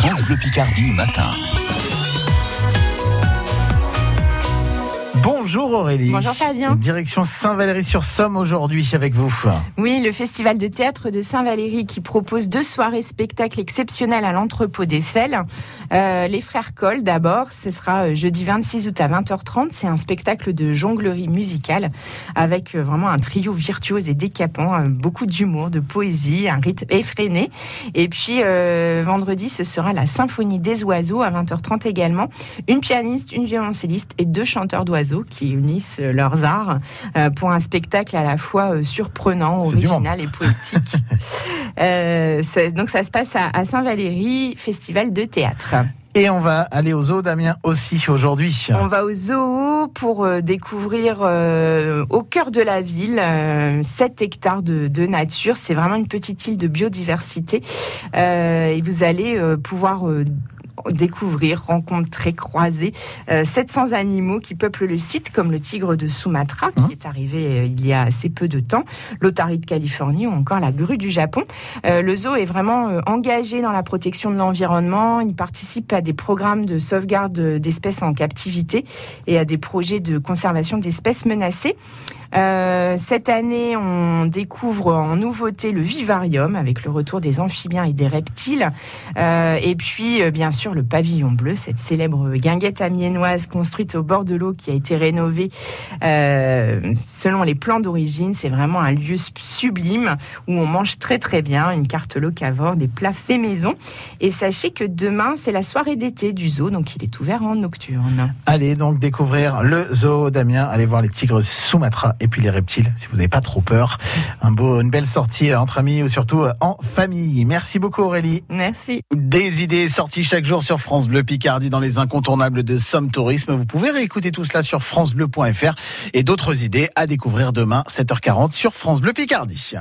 France Bleu Picardie matin. Bonjour Aurélie. Bonjour Fabien. Direction Saint-Valery-sur-Somme aujourd'hui avec vous. Oui, le festival de théâtre de Saint-Valery qui propose deux soirées spectacles exceptionnels à l'entrepôt des Selles. Euh, les frères Coll d'abord, ce sera euh, jeudi 26 août à 20h30. C'est un spectacle de jonglerie musicale avec euh, vraiment un trio virtuose et décapant, beaucoup d'humour, de poésie, un rythme effréné. Et puis vendredi, ce sera la symphonie des oiseaux à 20h30 également. Une pianiste, une violoncelliste et deux chanteurs d'oiseaux qui unissent leurs arts euh, pour un spectacle à la fois euh, surprenant, original et poétique. Euh, donc ça se passe à, Saint-Valéry, festival de théâtre. Et on va aller au zoo, Damien, aussi aujourd'hui. On va au zoo pour découvrir au cœur de la ville 7 hectares de, de nature. C'est vraiment une petite île de biodiversité. et vous allez pouvoir découvrir, rencontrer, croiser 700 euh, animaux qui peuplent le site, comme le tigre de Sumatra, qui hein est arrivé euh, il y a assez peu de temps, l'otarie de Californie ou encore la grue du Japon. Euh, le zoo est vraiment engagé dans la protection de l'environnement. Il participe à des programmes de sauvegarde d'espèces en captivité et à des projets de conservation d'espèces menacées. Euh, cette année, on découvre en nouveauté le vivarium avec le retour des amphibiens et des reptiles. Euh, et puis, bien sûr, le pavillon bleu, cette célèbre guinguette amiénoise construite au bord de l'eau qui a été rénovée selon les plans d'origine. C'est vraiment un lieu sublime où on mange très très bien, une carte locavore, des plats faits maison. Et sachez que demain, c'est la soirée d'été du zoo, donc il est ouvert en nocturne. Allez donc découvrir le zoo, Damien. Allez voir les tigres Sumatra et puis les reptiles, si vous n'avez pas trop peur. Un beau, une belle sortie entre amis ou surtout en famille. Merci beaucoup Aurélie. Merci. Des idées sorties chaque jour sur France Bleu Picardie dans les incontournables de Somme Tourisme. Vous pouvez réécouter tout cela sur francebleu.fr et d'autres idées à découvrir demain 7h40 sur France Bleu Picardie.